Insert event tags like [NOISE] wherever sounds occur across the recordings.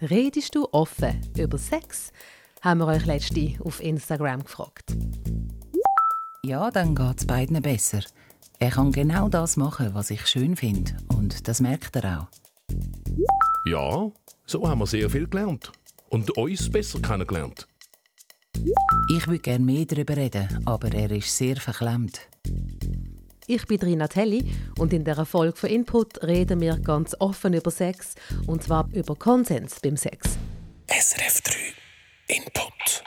Redest du offen über Sex? Haben wir euch letzte auf Instagram gefragt. Ja, dann geht es beiden besser. Er kann genau das machen, was ich schön finde. Und das merkt er auch. Ja, so haben wir sehr viel gelernt. Und uns besser kennengelernt. Ich würde gerne mehr darüber reden, aber er ist sehr verklemmt. Ich bin Rina Telli und in dieser Folge von Input reden wir ganz offen über Sex und zwar über Konsens beim Sex. SRF 3 Input.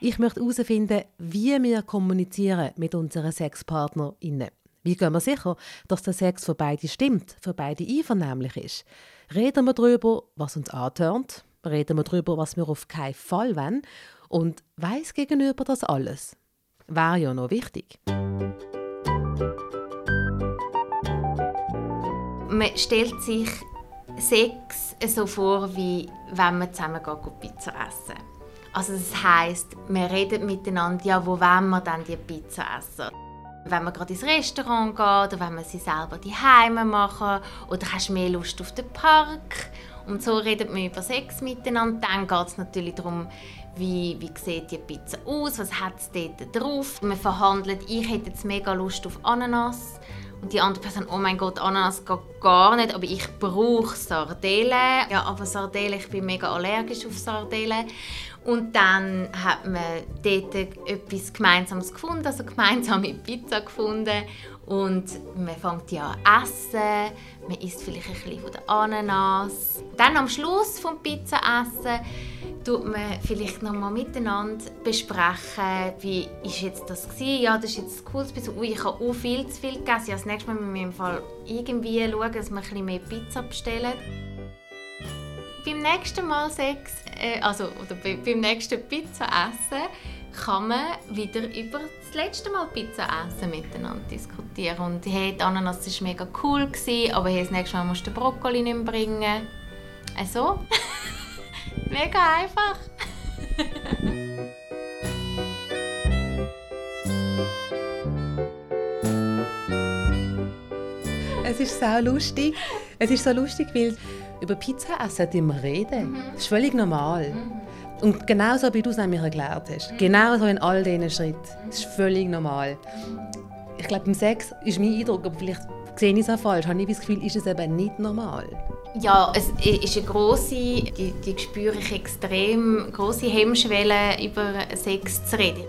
Ich möchte herausfinden, wie wir kommunizieren mit unseren Sexpartnerinnen. Wie gehen wir sicher, dass der Sex für beide stimmt, für beide einvernehmlich ist? Reden wir darüber, was uns antörnt? Reden wir darüber, was wir auf keinen Fall wollen? Und weiß gegenüber das alles? Wäre ja noch wichtig. Man stellt sich Sex so vor, wie wenn man zusammen Pizza essen. Also das heisst, wir reden miteinander, ja, wo wollen wir dann die Pizza essen? Wenn man gerade ins Restaurant geht oder wenn man sie selber die Heime machen oder hast du mehr Lust auf den Park und so redet man über Sex miteinander. Dann geht es natürlich darum, wie, wie sieht die Pizza aus, was hat es dort drauf. Man verhandelt, ich hätte jetzt mega Lust auf Ananas und die andere Person, oh mein Gott, Ananas geht gar nicht, aber ich brauche Sardellen. Ja, aber Sardellen, ich bin mega allergisch auf Sardellen. Und dann hat man dort etwas Gemeinsames gefunden, also gemeinsame Pizza gefunden. Und man fängt ja an essen, man isst vielleicht ein bisschen von der Ananas. Dann am Schluss vom Pizzaessen tut man vielleicht noch mal miteinander besprechen, wie ist jetzt das gewesen? Ja, das ist jetzt cool. Ui, ich habe auch viel zu viel gegessen. Ja, das nächste Mal müssen wir im Fall irgendwie schauen, dass wir ein bisschen mehr Pizza bestellen. Beim nächsten Mal Sex, äh, also oder beim nächsten Pizza essen, kann man wieder über das letzte Mal Pizza essen miteinander diskutieren. Und hey, die Ananas war mega cool, gewesen, aber hey, das nächste Mal musst du den Brokkoli nicht mehr bringen. Also, [LAUGHS] mega einfach. [LAUGHS] es ist so lustig. Es ist so lustig, weil über Pizza essen immer reden. Mhm. Das ist völlig normal. Mhm. Und genauso wie du es nämlich erklärt hast. Mhm. Genauso in all diesen Schritten. Das ist völlig normal. Ich glaube, beim Sex ist mein Eindruck, aber vielleicht sehe ich es auch falsch, habe ich das Gefühl, ist es eben nicht normal. Ja, es ist eine grosse, die, die spüre ich extrem, große Hemmschwelle, über Sex zu reden.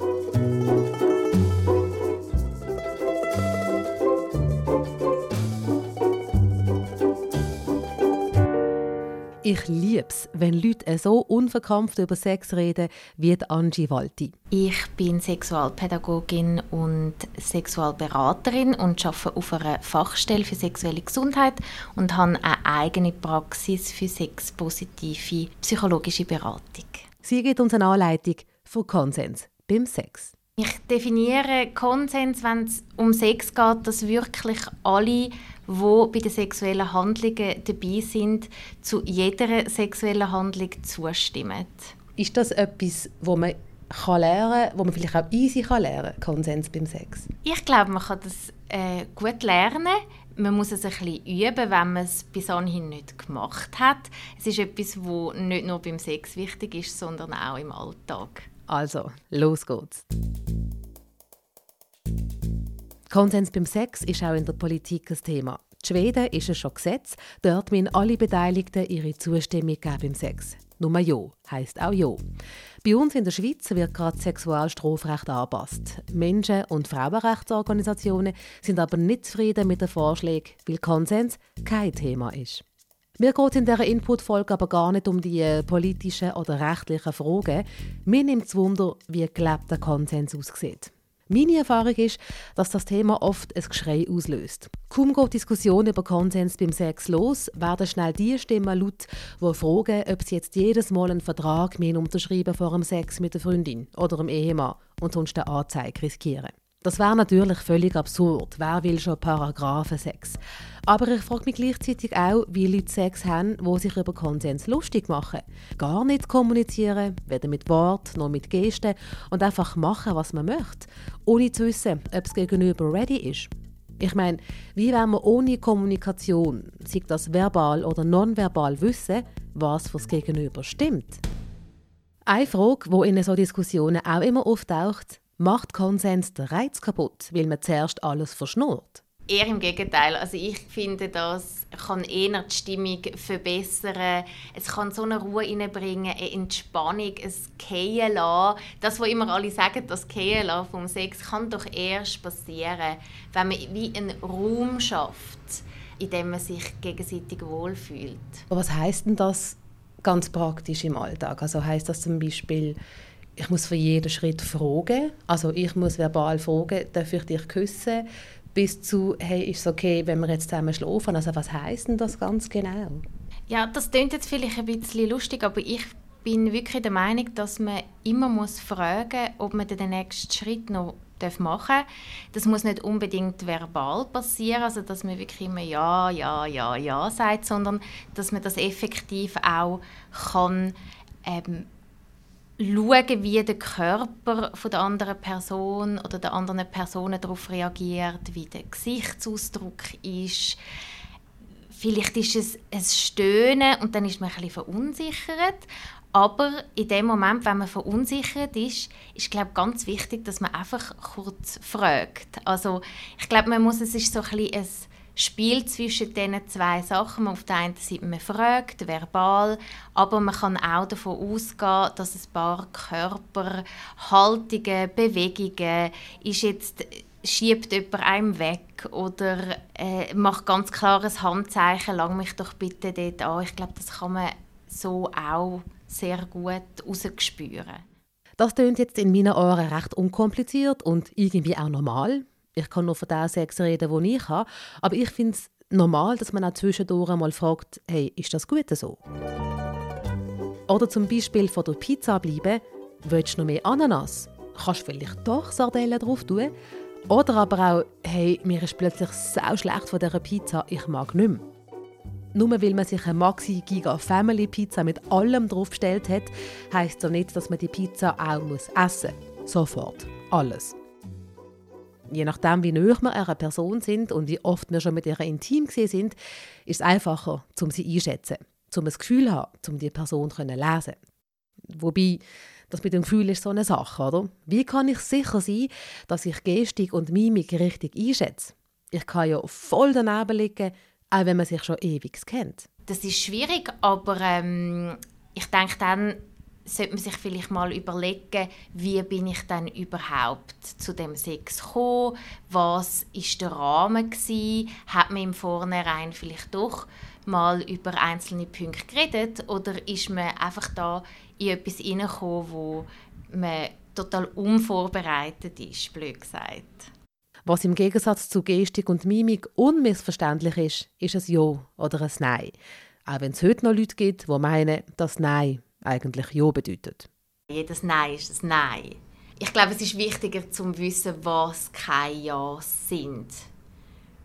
Ich liebe es, wenn Leute so unverkrampft über Sex reden wie Angie Walti. Ich bin Sexualpädagogin und Sexualberaterin und arbeite auf einer Fachstelle für sexuelle Gesundheit und habe eine eigene Praxis für sexpositive psychologische Beratung. Sie gibt uns eine Anleitung für Konsens beim Sex. Ich definiere Konsens, wenn es um Sex geht, dass wirklich alle wo bei den sexuellen Handlungen dabei sind, zu jeder sexuellen Handlung zustimmen. Ist das etwas, wo man kann lernen, wo man vielleicht auch easy kann lernen, Konsens beim Sex? Ich glaube, man kann das äh, gut lernen. Man muss es ein bisschen üben, wenn man es bis anhin nicht gemacht hat. Es ist etwas, wo nicht nur beim Sex wichtig ist, sondern auch im Alltag. Also, los geht's. Konsens beim Sex ist auch in der Politik ein Thema. In Schweden ist es schon Gesetz. Dort müssen alle Beteiligten ihre Zustimmung geben beim Sex. Nur Ja heisst auch Ja. Bei uns in der Schweiz wird gerade Sexualstrafrecht angepasst. Menschen- und Frauenrechtsorganisationen sind aber nicht zufrieden mit den Vorschlägen, weil Konsens kein Thema ist. Mir geht in dieser Input-Folge aber gar nicht um die äh, politischen oder rechtlichen Fragen. Mir nimmt es Wunder, wie gelebter Konsens aussieht. Meine Erfahrung ist, dass das Thema oft ein Geschrei auslöst. Kaum geht Diskussion über Konsens beim Sex los, werden schnell die Stimmen laut, die fragen, ob sie jetzt jedes Mal einen Vertrag unterschreiben vor dem Sex mit der Freundin oder dem Ehemann und sonst eine Anzeige riskieren. Das wäre natürlich völlig absurd. Wer will schon Paragraphen Sex? Aber ich frage mich gleichzeitig auch, wie Leute Sex haben, wo sich über Konsens lustig machen. Gar nicht kommunizieren, weder mit Wort noch mit Gesten und einfach machen, was man möchte, ohne zu wissen, ob es gegenüber ready ist. Ich meine, wie wenn wir ohne Kommunikation, sei das verbal oder nonverbal, wissen, was fürs Gegenüber stimmt? Eine Frage, die in so Diskussionen auch immer auftaucht, macht Konsens den Reiz kaputt, weil man zuerst alles verschnurrt? Eher im Gegenteil. Also ich finde, das kann eher die Stimmung verbessern. Es kann so eine Ruhe reinbringen, eine Entspannung, ein Gehen lassen. Das, was immer alle sagen, das Gehen lassen vom Sex, kann doch erst passieren, wenn man wie einen Raum schafft, in dem man sich gegenseitig wohlfühlt. Was heißt denn das ganz praktisch im Alltag? Also heißt das zum Beispiel, ich muss für jeden Schritt fragen. Also ich muss verbal fragen, darf ich dich küssen? Bis zu, hey, ist es okay, wenn wir jetzt zusammen schlafen? Also was heißt denn das ganz genau? Ja, das klingt jetzt vielleicht ein bisschen lustig, aber ich bin wirklich der Meinung, dass man immer muss fragen ob man den nächsten Schritt noch machen darf. Das muss nicht unbedingt verbal passieren, also dass man wirklich immer Ja, Ja, Ja, Ja sagt, sondern dass man das effektiv auch kann ähm, schauen, wie der Körper von der anderen Person oder der anderen Personen darauf reagiert, wie der Gesichtsausdruck ist. Vielleicht ist es ein Stöhnen und dann ist man ein bisschen verunsichert. Aber in dem Moment, wenn man verunsichert ist, ist glaube ganz wichtig, dass man einfach kurz fragt. Also ich glaube, man muss es ist so ein bisschen ein Spiel zwischen diesen zwei Sachen. Auf der einen Seite man fragt, verbal, aber man kann auch davon ausgehen, dass ein paar Körperhaltungen, Bewegungen, ist jetzt schiebt jemand einem weg oder äh, macht ganz klares Handzeichen, lang mich doch bitte dort an. Ich glaube, das kann man so auch sehr gut rausspüren. Das klingt jetzt in meinen Ohren recht unkompliziert und irgendwie auch normal. Ich kann nur von den Sex reden, die ich habe. Aber ich finde es normal, dass man auch zwischendurch mal fragt, hey, ist das gut so? Oder zum Beispiel von der Pizza bleiben, willst du noch mehr Ananas? Kannst du vielleicht doch Sardellen drauf tun? Oder aber auch, hey, mir ist plötzlich so schlecht von dieser Pizza, ich mag nicht mehr. Nur weil man sich eine Maxi Giga Family Pizza mit allem drauf bestellt hat, heisst das nicht, dass man die Pizza auch essen muss. Sofort. Alles je nachdem, wie nah wir einer Person sind und wie oft wir schon mit ihr intim sind, ist es einfacher, um sie einschätzen, um ein Gefühl zu haben, um die Person zu lesen. Wobei, das mit dem Gefühl ist so eine Sache, oder? Wie kann ich sicher sein, dass ich Gestik und Mimik richtig einschätze? Ich kann ja voll daneben liegen, auch wenn man sich schon ewig kennt. Das ist schwierig, aber ähm, ich denke dann, sollte man sich vielleicht mal überlegen, wie bin ich dann überhaupt zu dem Sex gekommen? Was ist der Rahmen gewesen? Hat man im Vornherein vielleicht doch mal über einzelne Punkte geredet oder ist man einfach da in etwas hineingekommen, wo man total unvorbereitet ist, blöd gesagt? Was im Gegensatz zu Gestik und Mimik unmissverständlich ist, ist ein Ja oder ein Nein. Auch wenn es heute noch Leute gibt, die meinen, dass Nein eigentlich Ja bedeutet. Jedes Nein ist ein Nein. Ich glaube, es ist wichtiger zu wissen, was keine Ja sind.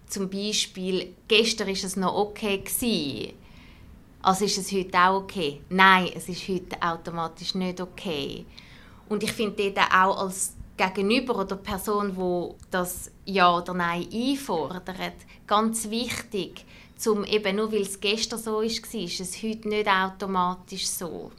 Zum Beispiel, gestern war es noch okay. Also ist es heute auch okay? Nein, es ist heute automatisch nicht okay. Und ich finde dort auch als Gegenüber oder Person, wo das Ja oder Nein einfordert, ganz wichtig, zum eben nur weil es gestern so ist, ist es heute nicht automatisch so.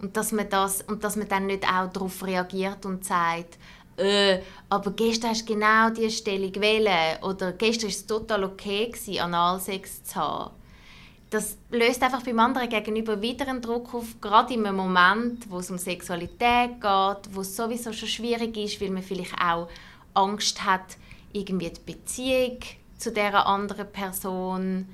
Und dass man, das, und dass man dann nicht auch darauf reagiert und sagt, äh, aber gestern hast du genau diese Stellung gewählt oder gestern war es total okay, Analsex zu haben. Das löst einfach beim anderen gegenüber wieder einen Druck auf, gerade in einem Moment, wo es um Sexualität geht, wo es sowieso schon schwierig ist, weil man vielleicht auch Angst hat, irgendwie die Beziehung zu der anderen Person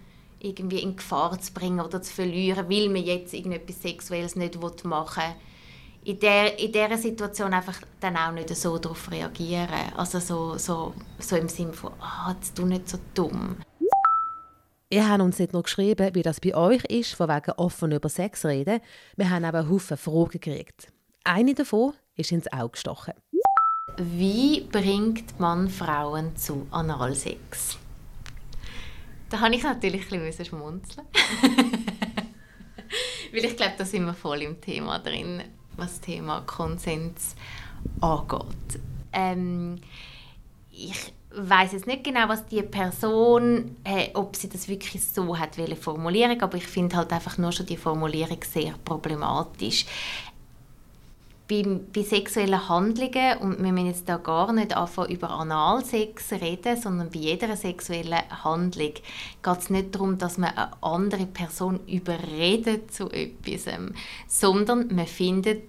irgendwie in Gefahr zu bringen oder zu verlieren, weil man jetzt irgendetwas Sexuelles nicht machen will. In der, in dieser Situation einfach dann auch nicht so darauf reagieren. Also so, so, so im Sinne von, ah, oh, jetzt tu nicht so dumm. Ihr habt uns nicht nur geschrieben, wie das bei euch ist, von wegen offen über Sex reden. Wir haben aber Haufen Fragen gekriegt. Eine davon ist ins Auge gestochen. Wie bringt man Frauen zu Analsex? Da habe ich natürlich ein bisschen schmunzeln. [LAUGHS] Weil ich glaube, da sind wir voll im Thema drin, was das Thema Konsens angeht. Ähm, ich weiß jetzt nicht genau, was die Person, äh, ob sie das wirklich so hat formulieren, aber ich finde halt einfach nur schon die Formulierung sehr problematisch bei, bei sexuellen Handlungen, und wir müssen jetzt da gar nicht anfangen, über Analsex reden, sondern bei jeder sexuellen Handlung geht es nicht darum, dass man eine andere Person überredet zu etwas, sondern man findet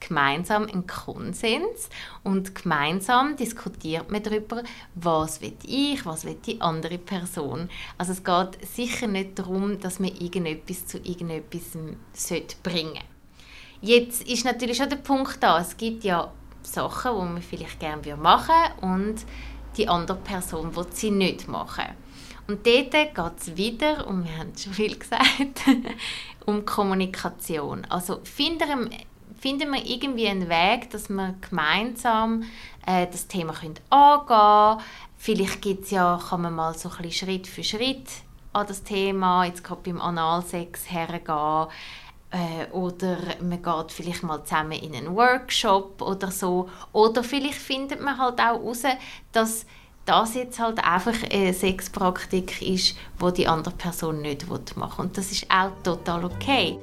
gemeinsam einen Konsens und gemeinsam diskutiert man darüber, was will ich, was will die andere Person. Also es geht sicher nicht darum, dass man irgendetwas zu irgendetwas bringen sollte. Jetzt ist natürlich schon der Punkt da, es gibt ja Sachen, die man vielleicht gerne machen würde und die andere Person will sie nicht machen. Und dort geht es wieder, und wir haben schon viel gesagt, [LAUGHS] um Kommunikation. Also finden, wir irgendwie einen Weg, dass wir gemeinsam äh, das Thema können angehen können. Vielleicht gibt's ja, kann man mal so ein bisschen Schritt für Schritt an das Thema, jetzt gerade beim Analsex hergehen äh, oder man geht vielleicht mal zusammen in einen Workshop oder so. Oder vielleicht findet man halt auch heraus, dass das jetzt halt einfach eine Sexpraktik ist, wo die andere Person nicht machen will. Und das ist auch total okay.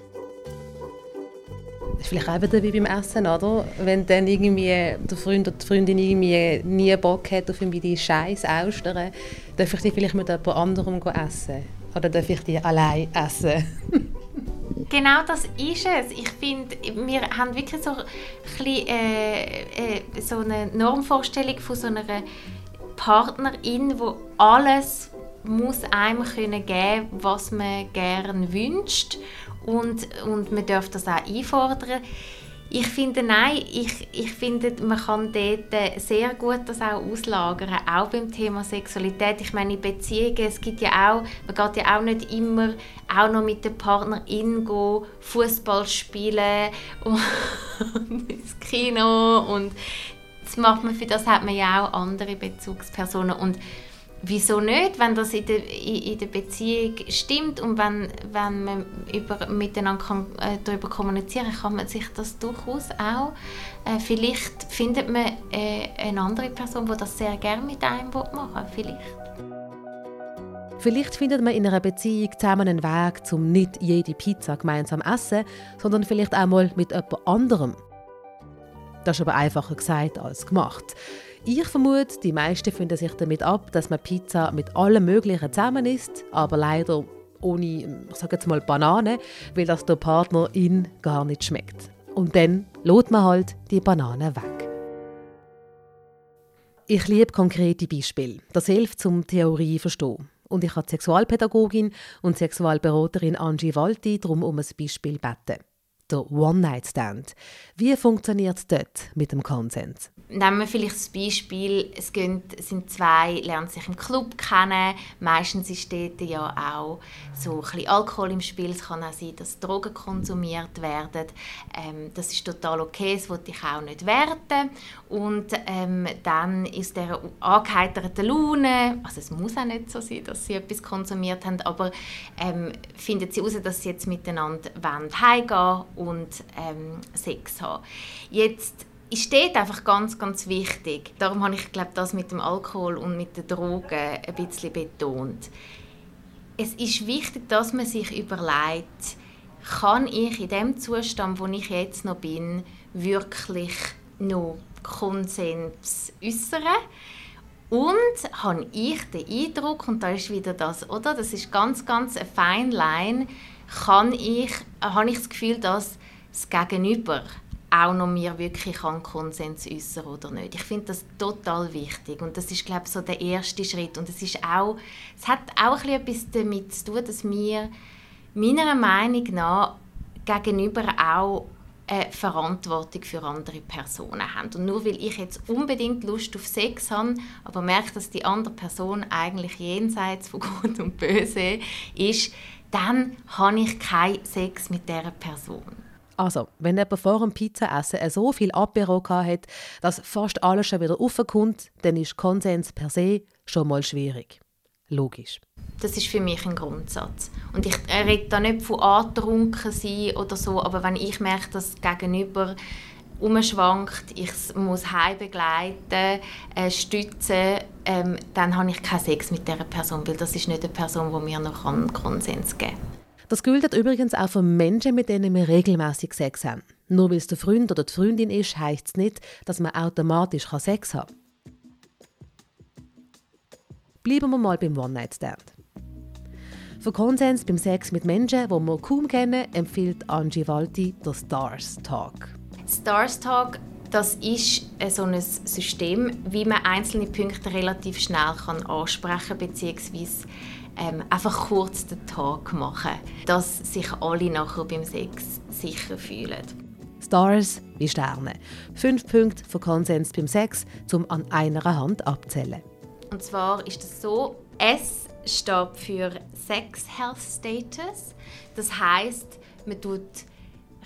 Das ist vielleicht auch wieder wie beim Essen, oder? Wenn dann irgendwie der Freund oder die Freundin irgendwie nie Bock hat auf die scheiß Austern, darf ich die vielleicht mit jemand anderem essen? Oder darf ich die allein essen? [LAUGHS] Genau das ist es. Ich finde, wir haben wirklich so, ein bisschen, äh, äh, so eine Normvorstellung von so einer Partnerin, wo alles muss einem können geben, was man gerne wünscht und, und man darf das auch einfordern. Ich finde, nein, ich, ich finde, man kann dort sehr gut das auch auslagern, auch beim Thema Sexualität. Ich meine, in Beziehungen, es gibt ja auch, man geht ja auch nicht immer auch noch mit der Partnerin Fußball spielen und [LAUGHS] ins Kino und das macht man, für das hat man ja auch andere Bezugspersonen und wieso nicht, wenn das in der, in, der Beziehung stimmt und wenn, wenn man über, miteinander kann, äh, darüber kommunizieren kann, man sich das durchaus auch. Äh, vielleicht findet man äh, eine andere Person, die das sehr gerne mit einem machen will. Vielleicht. Vielleicht findet man in einer Beziehung zusammen einen Weg, um nicht jede Pizza gemeinsam zu essen, sondern vielleicht auch mal mit jemand anderem. Das ist aber einfacher gesagt als gemacht. Ich vermute, die meisten finden sich damit ab, dass man Pizza mit allem Möglichen zusammen isst, aber leider ohne, ich sage jetzt mal Banane, weil das der Partnerin gar nicht schmeckt. Und dann lädt man halt die Banane weg. Ich liebe konkrete Beispiele. Das hilft zum Theorie verstehen. Und ich habe Sexualpädagogin und Sexualberaterin Angie Walti darum um ein Beispiel gebeten. Der One-Night-Stand. Wie funktioniert es dort mit dem Konsens? nehmen wir vielleicht das Beispiel, es sind zwei, lernen sich im Club kennen. Meistens ist dort ja auch so ein bisschen Alkohol im Spiel. Es kann auch sein, dass Drogen konsumiert werden. Ähm, das ist total okay, das wollte ich auch nicht werten. Und ähm, dann ist der angeheiterten Laune, also es muss auch nicht so sein, dass sie etwas konsumiert haben, aber ähm, findet sie heraus, dass sie jetzt miteinander heimgehen und ähm, Sex haben. Jetzt ist dort einfach ganz, ganz wichtig. Darum habe ich, glaube das mit dem Alkohol und mit den Drogen ein bisschen betont. Es ist wichtig, dass man sich überlegt, kann ich in dem Zustand, wo ich jetzt noch bin, wirklich noch Konsens äußern? Und habe ich den Eindruck, und da ist wieder das, oder? Das ist ganz, ganz eine fine Line, kann ich, habe ich das Gefühl, dass das Gegenüber auch noch mir wirklich an Konsens äußern oder nicht. Ich finde das total wichtig und das ist glaube ich so der erste Schritt und es ist auch, es hat auch etwas damit zu tun, dass wir meiner Meinung nach gegenüber auch eine Verantwortung für andere Personen haben. Und nur weil ich jetzt unbedingt Lust auf Sex habe, aber merke, dass die andere Person eigentlich jenseits von [LAUGHS] Gut und Böse ist, dann habe ich keinen Sex mit dieser Person. Also, wenn jemand vor dem Pizzaessen so viel Apero hat, dass fast alles schon wieder aufkommt, dann ist Konsens per se schon mal schwierig. Logisch. Das ist für mich ein Grundsatz. Und ich rede da nicht von angetrunken sein oder so, aber wenn ich merke, dass Gegenüber umschwankt, ich muss heim begleiten, äh, stützen, ähm, dann habe ich keinen Sex mit dieser Person, weil das ist nicht eine Person, die mir noch einen Konsens geben kann. Das gilt übrigens auch für Menschen, mit denen wir regelmäßig Sex haben. Nur weil es der Freund oder die Freundin ist, heisst es nicht, dass man automatisch Sex haben kann. Bleiben wir mal beim One-Night-Stand. Für Konsens beim Sex mit Menschen, die wir kaum kennen, empfiehlt Angie Walti der Stars Talk. Stars Talk das ist so ein System, wie man einzelne Punkte relativ schnell kann ansprechen bzw. Ähm, einfach kurz den Tag machen, dass sich alle nachher beim Sex sicher fühlen. Stars wie Sterne. Fünf Punkte für Konsens beim Sex, zum an einer Hand abzählen. Und zwar ist es so, S steht für Sex Health Status. Das heißt, man tut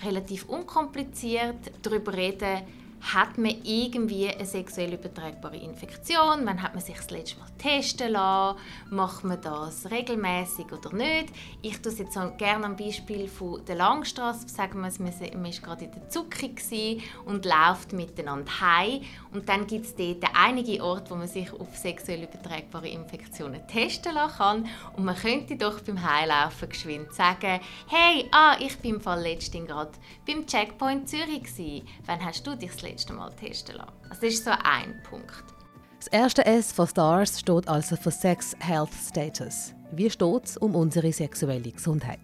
relativ unkompliziert darüber reden, hat man irgendwie eine sexuell übertragbare Infektion? Wann hat man sich das letzte Mal testen lassen? Macht man das regelmäßig oder nicht? Ich tue es jetzt gerne am Beispiel von der Langstrasse. Sagen wir, man war gerade in der Zucke und läuft miteinander heim. Und dann gibt es dort einige Orte, wo man sich auf sexuell übertragbare Infektionen testen lassen kann. Und man könnte doch beim Heilaufen geschwind sagen, hey, ah, ich bin im Fall letztens gerade beim Checkpoint Zürich. Wann hast du dich das letzte Mal testen lassen. Also das ist so ein Punkt. Das erste S von Stars steht also für Sex Health Status. Wie steht es um unsere sexuelle Gesundheit?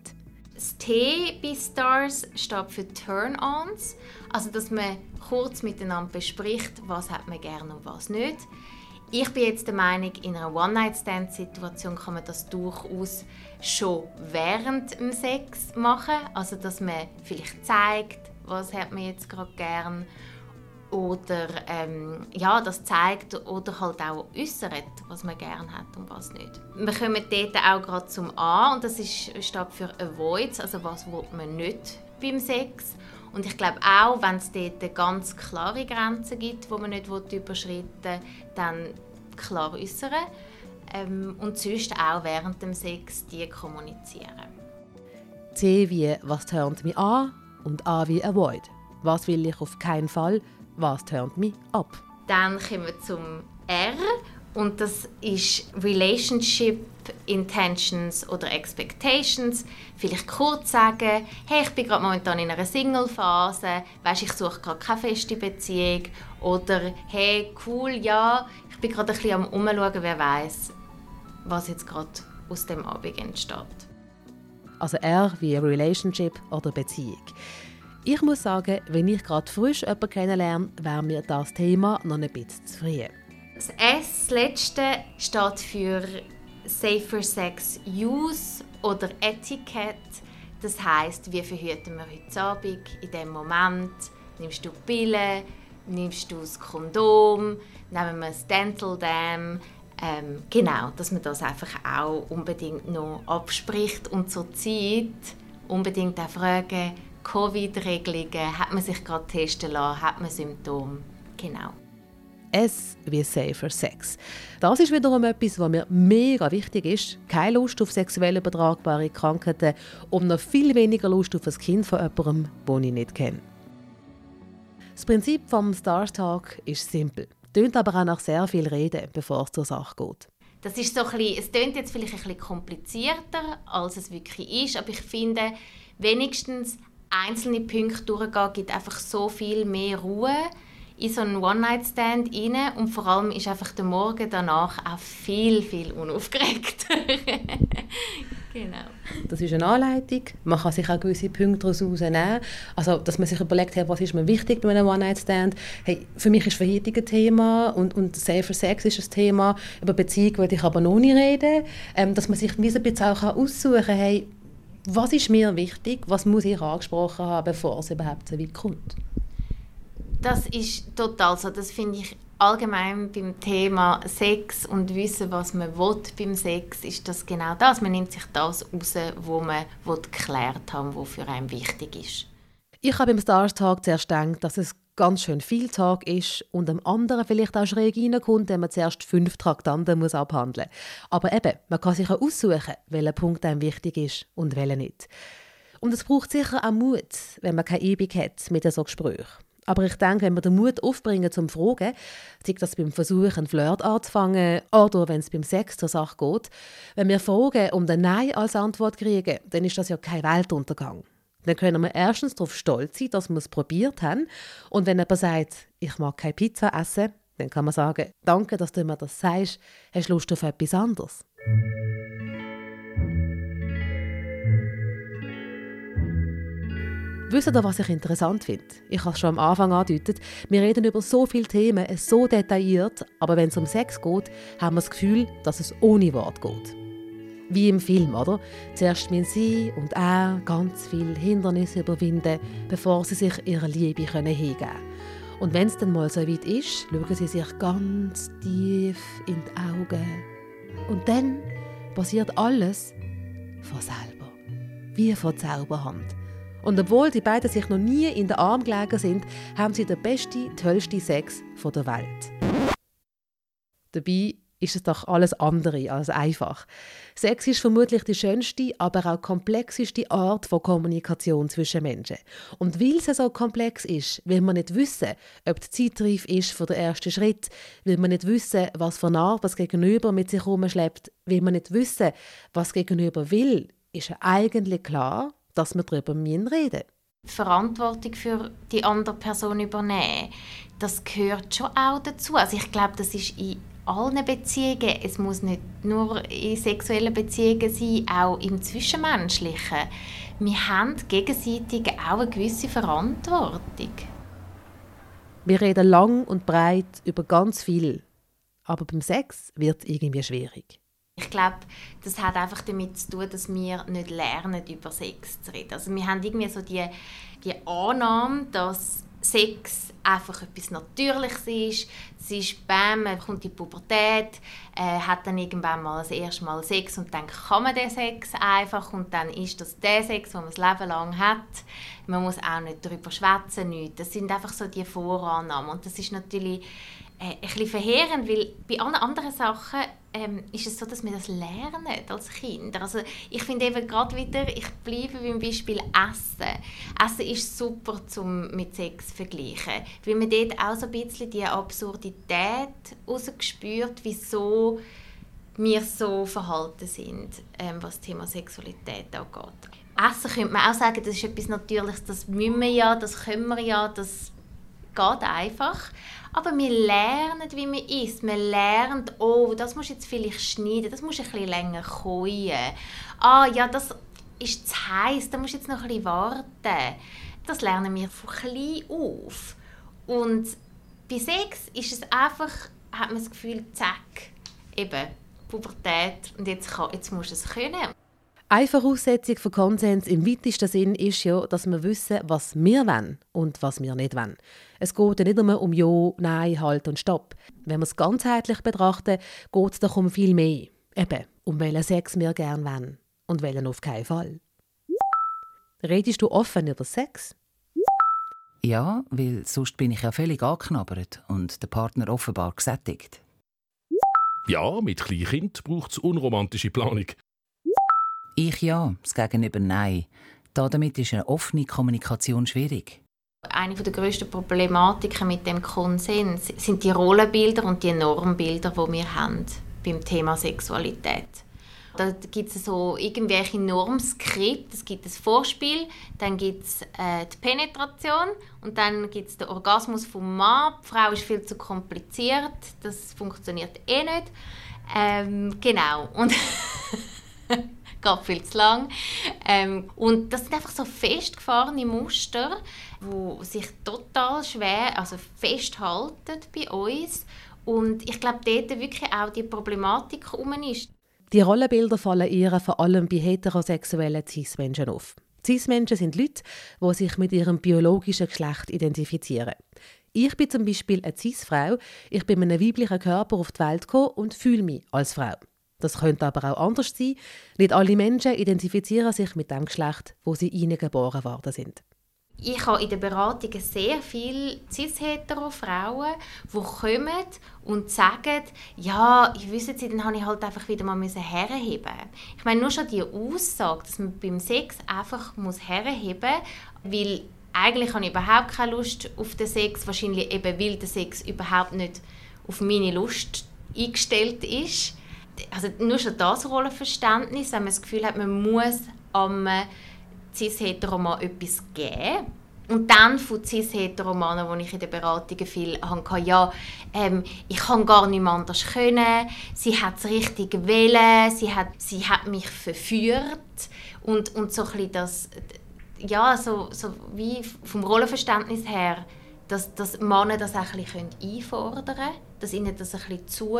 Das T bei Stars steht für Turn-ons, also dass man kurz miteinander bespricht, was hat man gerne und was nicht. Ich bin jetzt der Meinung, in einer One-Night-Stand-Situation kann man das durchaus schon während dem Sex machen, also dass man vielleicht zeigt, was hat man jetzt gerade gern oder ähm, ja, das zeigt oder halt auch äußert, was man gerne hat und was nicht. Wir kommen dort auch gerade zum A und das ist, steht für Avoids, also was will man nicht beim Sex. Und ich glaube auch, wenn es dort ganz klare Grenzen gibt, die man nicht überschreiten will, dann klar äußern. Ähm, und sonst auch während dem Sex die kommunizieren. C wie «Was turnt mich an?» und A wie «Avoid». Was will ich auf keinen Fall was turnt mich ab? Dann kommen wir zum R und das ist Relationship Intentions oder Expectations. Vielleicht kurz sagen, hey, ich bin gerade momentan in einer Single-Phase, weißt, ich suche gerade keine feste Beziehung. Oder hey, cool, ja, ich bin gerade ein bisschen am Umschauen, wer weiß, was jetzt gerade aus dem Abend entsteht. Also R wie Relationship oder Beziehung. Ich muss sagen, wenn ich gerade frisch jemanden kennenlerne, wäre mir das Thema noch ein bisschen zu früh. Das S, das letzte, steht für Safer Sex Use oder Etikette. Das heißt, wie verhüten wir heute Abend in dem Moment? Nimmst du Pille? Nimmst du das Kondom? Nehmen wir das Dental Dam? Ähm, genau, dass man das einfach auch unbedingt noch abspricht und zur Zeit unbedingt auch fragen, Covid-Regelungen, hat man sich gerade testen lassen, hat man Symptome. Genau. S wie Safer Sex. Das ist wiederum etwas, was mir mega wichtig ist. Keine Lust auf sexuell übertragbare Krankheiten und noch viel weniger Lust auf ein Kind von jemandem, den ich nicht kenne. Das Prinzip vom Star Talk ist simpel. Tönt aber auch nach sehr viel Reden, bevor es zur Sache geht. Das ist so ein bisschen, es klingt jetzt vielleicht ein bisschen komplizierter, als es wirklich ist, aber ich finde, wenigstens einzelne Punkte durchgehen, gibt einfach so viel mehr Ruhe in so einen One-Night-Stand rein und vor allem ist einfach der Morgen danach auch viel, viel unaufgeregter. [LAUGHS] genau. Das ist eine Anleitung. Man kann sich auch gewisse Punkte daraus. Also, dass man sich überlegt, hey, was ist mir wichtig bei einem One-Night-Stand. Hey, für mich ist Verhütung ein Thema und, und Safer Sex ist ein Thema. Über Beziehung würde ich aber noch nicht reden. Ähm, dass man sich ein bisschen auch aussuchen kann, hey, was ist mir wichtig? Was muss ich angesprochen haben, bevor es überhaupt so weit kommt? Das ist total so. Das finde ich allgemein beim Thema Sex und wissen, was man will beim Sex, ist das genau das. Man nimmt sich das raus, wo man geklärt haben was für einen wichtig ist. Ich habe beim Stars Talk zuerst gedacht, dass es ganz schön viel Tag ist und am anderen vielleicht auch schräg reinkommt, wenn man zuerst fünf Traktanten muss abhandeln muss. Aber eben, man kann sich auch aussuchen, welcher Punkt einem wichtig ist und welcher nicht. Und es braucht sicher auch Mut, wenn man keine Übung hat mit so Gesprächen. Aber ich denke, wenn wir den Mut aufbringen zum Fragen, sei das beim Versuch, einen Flirt anzufangen oder wenn es beim Sex zur Sache geht, wenn wir Fragen um den Nein als Antwort kriegen, dann ist das ja kein Weltuntergang. Dann können wir erstens darauf stolz sein, dass wir es probiert haben. Und wenn jemand sagt, ich mag keine Pizza essen, dann kann man sagen, danke, dass du mir das sagst, hast du Lust auf etwas anderes? Wisst ihr, was ich interessant finde? Ich habe es schon am Anfang angedeutet. Wir reden über so viele Themen, so detailliert, aber wenn es um Sex geht, haben wir das Gefühl, dass es ohne Wort geht. Wie im Film, oder? Zuerst müssen sie und er ganz viele Hindernisse überwinden, bevor sie sich ihrer Liebe hingeben können. Und wenn es dann mal so weit ist, schauen sie sich ganz tief in die Augen. Und dann passiert alles von selber. Wie von Zauberhand. Und obwohl die beiden sich noch nie in den Arm gelegen sind, haben sie den besten, tollsten Sex der Welt. Dabei ist es doch alles andere als einfach. Sex ist vermutlich die schönste, aber auch komplexeste Art von Kommunikation zwischen Menschen. Und weil es so komplex ist, will man nicht wissen, ob die Zeit reif ist für den ersten Schritt, will man nicht wissen, was für Art das Gegenüber mit sich herumschleppt, will man nicht wissen, was Gegenüber will, ist eigentlich klar, dass wir darüber reden müssen. Verantwortung für die andere Person übernehmen, das gehört schon auch dazu. Also ich glaube, das ist in allen Beziehungen, es muss nicht nur in sexuellen Beziehungen sein, auch im Zwischenmenschlichen. Wir haben gegenseitig auch eine gewisse Verantwortung. Wir reden lang und breit über ganz viel, aber beim Sex wird es irgendwie schwierig. Ich glaube, das hat einfach damit zu tun, dass wir nicht lernen, über Sex zu reden. Also wir haben irgendwie so die, die Annahme, dass Sex einfach etwas Natürliches ist. Es ist, bam, man kommt in die Pubertät, äh, hat dann irgendwann mal das erste Mal Sex und dann kann man den Sex einfach und dann ist das der Sex, den man das Leben lang hat. Man muss auch nicht darüber schwätzen, nichts. Das sind einfach so die Vorannahmen und das ist natürlich äh, ein bisschen verheerend, weil bei allen anderen Sachen ähm, ist es so, dass wir das lernen als Kinder. Also ich finde eben gerade wieder, ich bleibe beim Beispiel Essen. Essen ist super zum mit Sex vergleichen, weil man dort auch so ein bisschen die Absurdität rausgespürt, wieso wir so verhalten sind, ähm, was das Thema Sexualität angeht. Essen könnte man auch sagen, das ist etwas Natürliches, das müssen wir ja, das können wir ja, das geht einfach. Aber wir lernen, wie man isst. Wir lernen, oh, das muss jetzt vielleicht schneiden, das muss ein bisschen länger kochen. Ah, ja, das ist zu heiß, da muss jetzt noch ein bisschen warten. Das lernen wir von klein auf. Und bei Sex ist es einfach, hat man das Gefühl, zack, eben, Pubertät und jetzt, kann, jetzt musst du es können. Eine Voraussetzung für Konsens im weitesten Sinn ist ja, dass wir wissen, was wir wollen und was wir nicht wollen. Es geht ja nicht nur um Ja, Nein, Halt und Stopp. Wenn wir es ganzheitlich betrachten, geht es doch um viel mehr. Eben, um welchen Sex wir gerne wollen und welchen auf keinen Fall. Redest du offen über Sex? Ja, weil sonst bin ich ja völlig angeknabbert und der Partner offenbar gesättigt. Ja, mit Kleinkind braucht es unromantische Planung. Ich ja, das Gegenüber nein. Damit ist eine offene Kommunikation schwierig. Eine der grössten Problematiken mit dem Konsens sind die Rollenbilder und die Normbilder, die wir haben beim Thema Sexualität. Da gibt es so irgendwelche Normskripte. Es gibt das Vorspiel, dann gibt es äh, die Penetration und dann gibt es den Orgasmus vom Mann. Die Frau ist viel zu kompliziert, das funktioniert eh nicht. Ähm, genau. Und [LAUGHS] geht viel zu lang. Ähm, und das sind einfach so festgefahrene Muster, die sich total schwer, also festhalten bei uns. Und ich glaube, dort wirklich auch die Problematik um ist. Die Rollenbilder fallen ihr vor allem bei heterosexuellen Cis-Menschen auf. Cis-Menschen sind Leute, die sich mit ihrem biologischen Geschlecht identifizieren. Ich bin zum Beispiel eine Cis-Frau, ich bin mit einem weiblichen Körper auf die Welt gekommen und fühle mich als Frau. Das könnte aber auch anders sein. Nicht alle Menschen identifizieren sich mit dem Geschlecht, wo sie geboren worden sind. Ich habe in den Beratungen sehr viele cis-hetero Frauen, die kommen und sagen, ja, ich wüsste Sie, dann habe ich halt einfach wieder mal herheben Ich meine, nur schon die Aussage, dass man beim Sex einfach herheben muss, weil eigentlich habe ich überhaupt keine Lust auf den Sex, wahrscheinlich eben, weil der Sex überhaupt nicht auf meine Lust eingestellt ist. Also nur schon das Rollenverständnis, wenn man das Gefühl hat, man muss am cis-heteroman etwas geben. Und dann von cis-heteromanen, die ich in den Beratungen viel hatte, ja, ähm, ich kann gar nicht anders können, sie hat es richtig wählen, sie hat, sie hat mich verführt. Und, und so ein das, ja, so, so wie vom Rollenverständnis her, dass, dass Männer das ein bisschen einfordern können, dass ihnen das ein bisschen zu,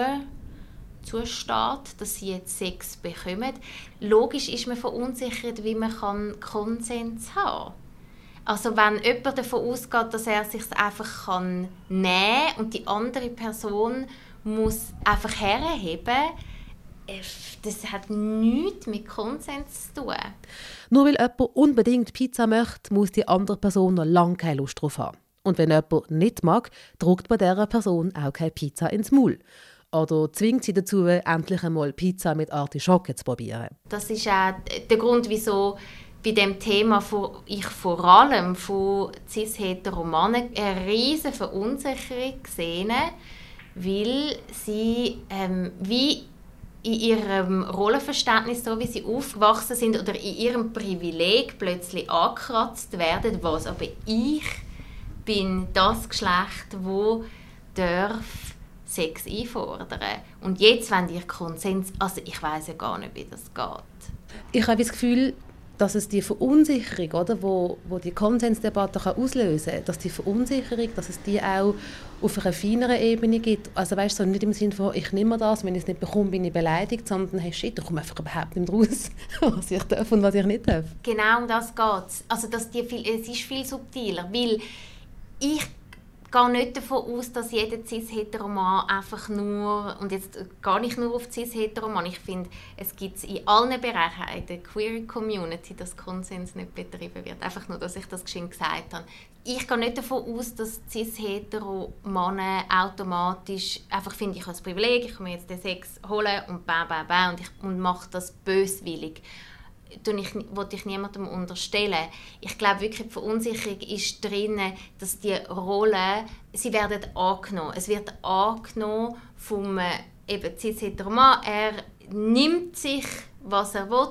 zusteht, dass sie jetzt Sex bekommen. Logisch ist man verunsichert, wie man kann Konsens haben kann. Also wenn jemand davon ausgeht, dass er sich einfach kann nehmen und die andere Person muss einfach herheben, äh, das hat nichts mit Konsens zu tun. Nur weil jemand unbedingt Pizza möchte, muss die andere Person noch lange keine Lust drauf haben. Und wenn jemand nicht mag, druckt bei dieser Person auch keine Pizza ins Maul. Oder zwingt sie dazu, endlich einmal Pizza mit Artischocken zu probieren. Das ist auch der Grund, wieso bei dem Thema ich vor allem von cis-heteromanen eine riesige Verunsicherung sehe, weil sie ähm, wie in ihrem Rollenverständnis, so wie sie aufgewachsen sind, oder in ihrem Privileg plötzlich angekratzt werden, was aber ich bin das Geschlecht, wo darf Sex einfordern. Und jetzt wenn ich Konsens, also ich weiß ja gar nicht, wie das geht. Ich habe das Gefühl, dass es die Verunsicherung, oder, wo, wo die Konsensdebatte kann auslösen kann, dass die Verunsicherung, dass es die auch auf einer feineren Ebene gibt. Also weißt du, so nicht im Sinne von, ich nehme das, wenn ich es nicht bekomme, bin ich beleidigt, sondern hey, shit, ich komme einfach überhaupt nicht raus, [LAUGHS] was ich darf und was ich nicht darf. Genau um das geht es. Also dass die viel, es ist viel subtiler, weil ich gehe nicht davon aus, dass jeder cis-heteroman einfach nur, und jetzt gar nicht nur auf cis-heteroman, ich finde, es gibt in allen Bereichen in der queer Community, dass Konsens nicht betrieben wird. Einfach nur, dass ich das geschehen gesagt habe. Ich gehe nicht davon aus, dass cis-hetero-Männer automatisch einfach finden, ich habe das Privileg, ich kann mir jetzt den Sex holen und bäh, bäh, bäh und, ich, und mache das böswillig ich, wollte ich niemandem unterstellen. Ich glaube wirklich, die Verunsicherung ist drin, dass die Rollen, sie werden angenommen. Es wird angenommen vom äh, eben Mann. Er nimmt sich, was er will.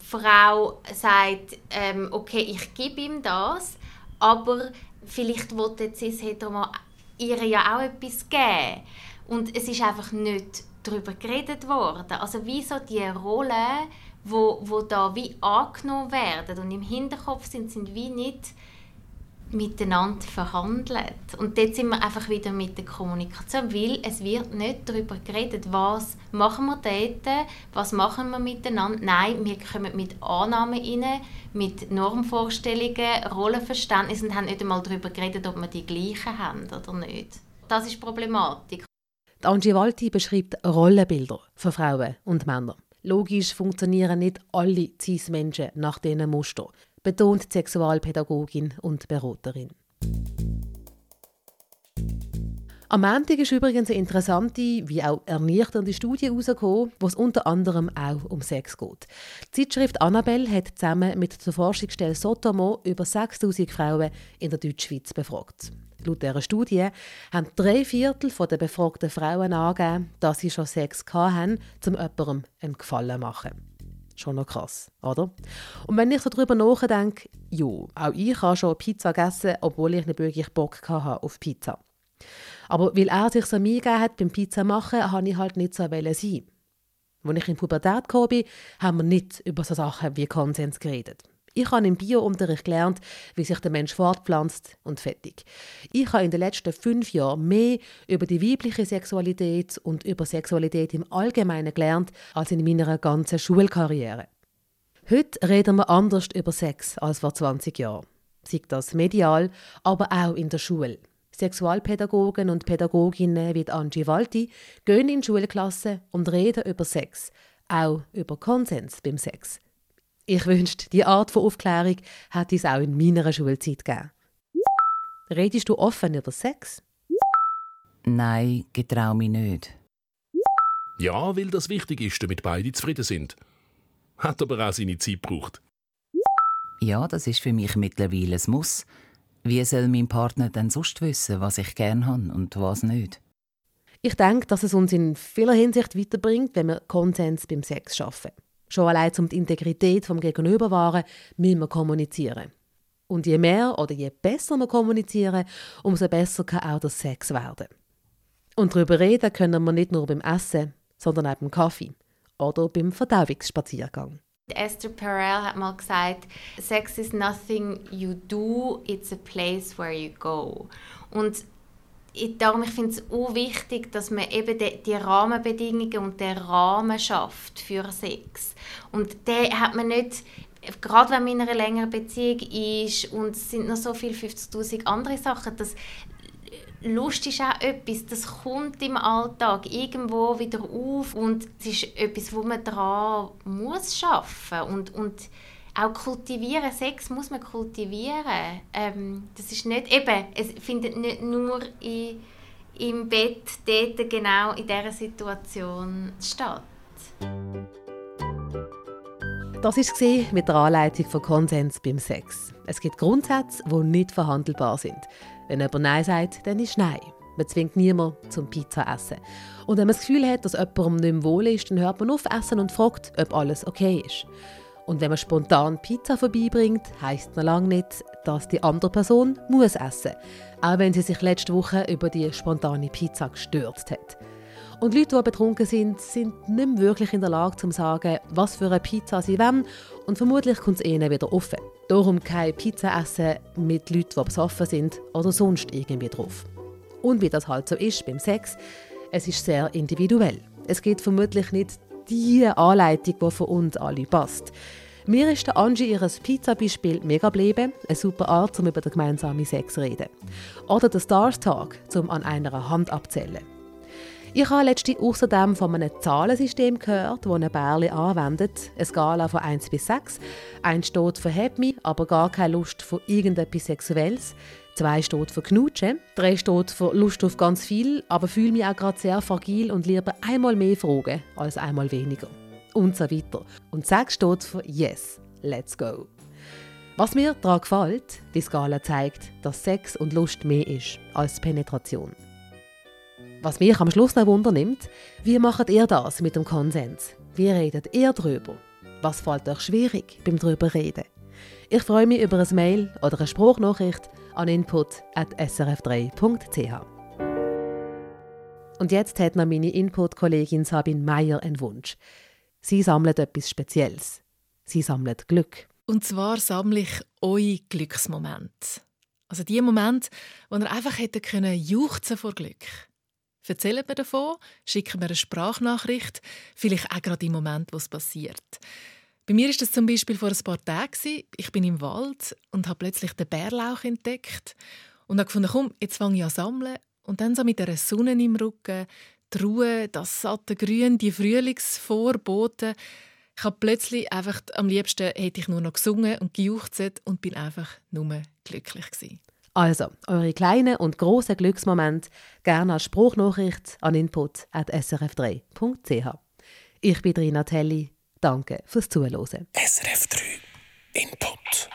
Die Frau sagt, ähm, okay, ich gebe ihm das, aber vielleicht will der cis Mann ihr ja auch etwas geben. Und es ist einfach nicht darüber geredet worden. Also wieso die Rolle wo, wo da wie angenommen werden und im Hinterkopf sind, sind wie nicht miteinander verhandelt. Und dort sind wir einfach wieder mit der Kommunikation, weil es wird nicht darüber geredet, was machen wir dort, was machen wir miteinander. Nein, wir kommen mit Annahmen rein, mit Normvorstellungen, Rollenverständnis und haben nicht einmal darüber geredet, ob wir die gleichen haben oder nicht. Das ist Problematik. Angie Walti beschreibt Rollenbilder für Frauen und Männer. Logisch funktionieren nicht alle Cis-Menschen nach diesen Mustern, betont die Sexualpädagogin und Beraterin. Am Montag ist übrigens eine interessante, wie auch ernüchternde Studie herausgekommen, wo es unter anderem auch um Sex geht. Die Zeitschrift Annabelle hat zusammen mit der Forschungsstelle Sotomo über 6000 Frauen in der Deutschschweiz befragt. Laut dieser Studie haben drei Viertel der befragten Frauen angegeben, dass sie schon Sex hatten, um jemandem einen Gefallen zu machen. Schon noch krass, oder? Und wenn ich so darüber nachdenke, ja, auch ich habe schon Pizza gegessen, obwohl ich nicht wirklich Bock hatte auf Pizza. Aber weil er sich so gegeben hat beim Pizza machen, habe ich halt nicht so sein. Als ich in die Pubertät bin, haben wir nicht über so Sachen wie Konsens geredet. Ich habe im Biounterricht gelernt, wie sich der Mensch fortpflanzt und fertig. Ich habe in den letzten fünf Jahren mehr über die weibliche Sexualität und über Sexualität im Allgemeinen gelernt als in meiner ganzen Schulkarriere. Heute reden wir anders über Sex als vor 20 Jahren. Sei das medial, aber auch in der Schule. Sexualpädagogen und Pädagoginnen wie Angie Walti gehen in Schulklassen und reden über Sex, auch über Konsens beim Sex. Ich wünschte, die Art von Aufklärung hätte es auch in meiner Schulzeit gegeben. Redest du offen über Sex? Nein, getrau mich nicht. Ja, weil das wichtig ist, damit beide zufrieden sind. Hat aber auch seine Zeit gebraucht. Ja, das ist für mich mittlerweile ein Muss. Wie soll mein Partner denn sonst wissen, was ich gerne habe und was nicht? Ich denke, dass es uns in vieler Hinsicht weiterbringt, wenn wir Konsens beim Sex schaffen. Schon allein um die Integrität vom Gegenüber wahren, müssen wir kommunizieren. Und je mehr oder je besser wir kommunizieren, umso besser kann auch der Sex werden. Und darüber reden können wir nicht nur beim Essen, sondern auch beim Kaffee oder beim Verdauungsspaziergang. Esther Perel hat mal gesagt, Sex is nothing you do, it's a place where you go. Und darum ich finde es auch wichtig, dass man eben die, die, Rahmenbedingungen und den Rahmen schafft für Sex. Und den hat man nicht, gerade wenn man in einer längeren Beziehung ist und es sind noch so viele 50'000 andere Sachen, dass Lust ist auch etwas, das kommt im Alltag irgendwo wieder auf und es ist etwas, wo man daran muss schaffen und, und auch kultivieren. Sex muss man kultivieren. Ähm, das ist nicht eben, es findet nicht nur in, im Bett dort genau in dieser Situation statt. Das war mit der Anleitung von Konsens beim Sex. Es gibt Grundsätze, die nicht verhandelbar sind. Wenn jemand Nein sagt, dann ist Nein. Man zwingt niemanden zum Pizza essen. Und wenn man das Gefühl hat, dass jemandem nicht mehr wohl ist, dann hört man auf essen und fragt, ob alles okay ist. Und wenn man spontan Pizza vorbeibringt, heisst noch lange nicht, dass die andere Person muss essen, auch wenn sie sich letzte Woche über die spontane Pizza gestürzt hat. Und Leute, die betrunken sind, sind nicht mehr wirklich in der Lage zu sagen, was für eine Pizza sie wollen und vermutlich kommt es ihnen wieder offen. Darum keine Pizza essen mit Leuten, die besoffen sind oder sonst irgendwie drauf. Und wie das halt so ist beim Sex, es ist sehr individuell. Es gibt vermutlich nicht die Anleitung, die für uns alle passt. Mir ist der Angie ihres Pizza-Beispiel mega geblieben, eine super Art, um über den gemeinsamen Sex zu reden. Oder der Stars Talk, um an einer Hand abzählen. Ich habe letztens außerdem von einem Zahlensystem gehört, das eine Bärli anwendet. Eine Skala von 1 bis 6. Eins steht für «Hab mich», aber gar keine Lust für irgendetwas Sexuelles. Zwei steht für «Knutschen». Drei steht für «Lust auf ganz viel», aber fühle mich auch gerade sehr fragil und lieber einmal mehr fragen als einmal weniger. Und so weiter. Und 6 steht für «Yes, let's go». Was mir daran gefällt, die Skala zeigt, dass Sex und Lust mehr ist als Penetration. Was mich am Schluss noch wundernimmt, wie macht ihr das mit dem Konsens? Wie redet ihr darüber? Was fällt euch schwierig beim drüber reden? Ich freue mich über ein Mail oder eine Spruchnachricht an input.srf3.ch. Und jetzt hat noch meine Input-Kollegin Sabine Meyer einen Wunsch. Sie sammelt etwas Spezielles. Sie sammelt Glück. Und zwar sammle ich eure Glücksmomente. Also die Momente, wo ihr einfach hätte können juchzen vor Glück. Erzählen mir davon, schicken mir eine Sprachnachricht, vielleicht auch gerade im Moment, wo es passiert. Bei mir ist das zum Beispiel vor ein paar Tagen. Ich bin im Wald und habe plötzlich den Bärlauch entdeckt und habe gefunden, komm, jetzt fange ich an sammeln. Und dann so mit der Sonne im Rücken, die Ruhe, das satte Grün, die Frühlingsvorboten. Ich habe plötzlich einfach, am liebsten hätte ich nur noch gesungen und gejuchzt und bin einfach nur glücklich gewesen. Also, eure kleinen und grossen Glücksmomente gerne als Spruchnachricht an input.srf3.ch. Ich bin Rina Telli. Danke fürs Zuhören. SRF 3 Input.